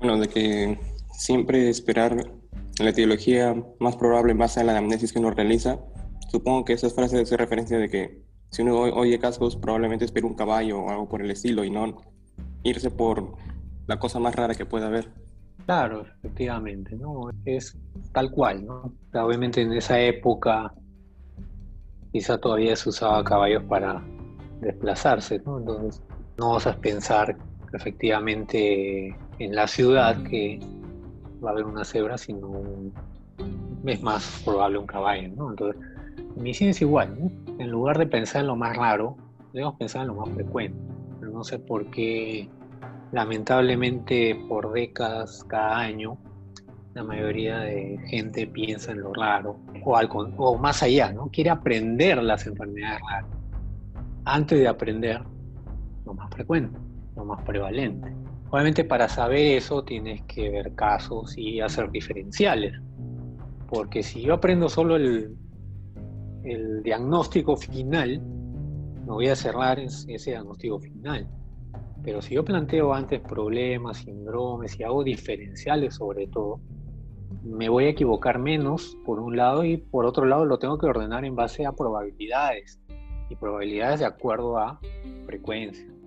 Bueno, de que siempre esperar la etiología más probable en base a la amnesis que uno realiza, supongo que esas frases hace referencia de que si uno oye cascos, probablemente espera un caballo o algo por el estilo y no irse por la cosa más rara que pueda haber. Claro, efectivamente, ¿no? Es tal cual, ¿no? Obviamente en esa época quizá todavía se usaba caballos para desplazarse, ¿no? Entonces no a pensar efectivamente en la ciudad que va a haber una cebra, sino es más probable un caballo, ¿no? Entonces, mi ciencia es igual, ¿no? En lugar de pensar en lo más raro, debemos pensar en lo más frecuente. Pero no sé por qué, lamentablemente, por décadas, cada año, la mayoría de gente piensa en lo raro, o, o más allá, ¿no? Quiere aprender las enfermedades raras. Antes de aprender lo más frecuente, lo más prevalente. Obviamente para saber eso tienes que ver casos y hacer diferenciales. Porque si yo aprendo solo el, diagnóstico final, no voy a cerrar ese diagnóstico final. Pero si yo planteo antes problemas, síndromes y hago diferenciales sobre todo, me voy a equivocar menos por un lado y por otro lado lo tengo que ordenar en base a probabilidades y probabilidades de acuerdo a frecuencia.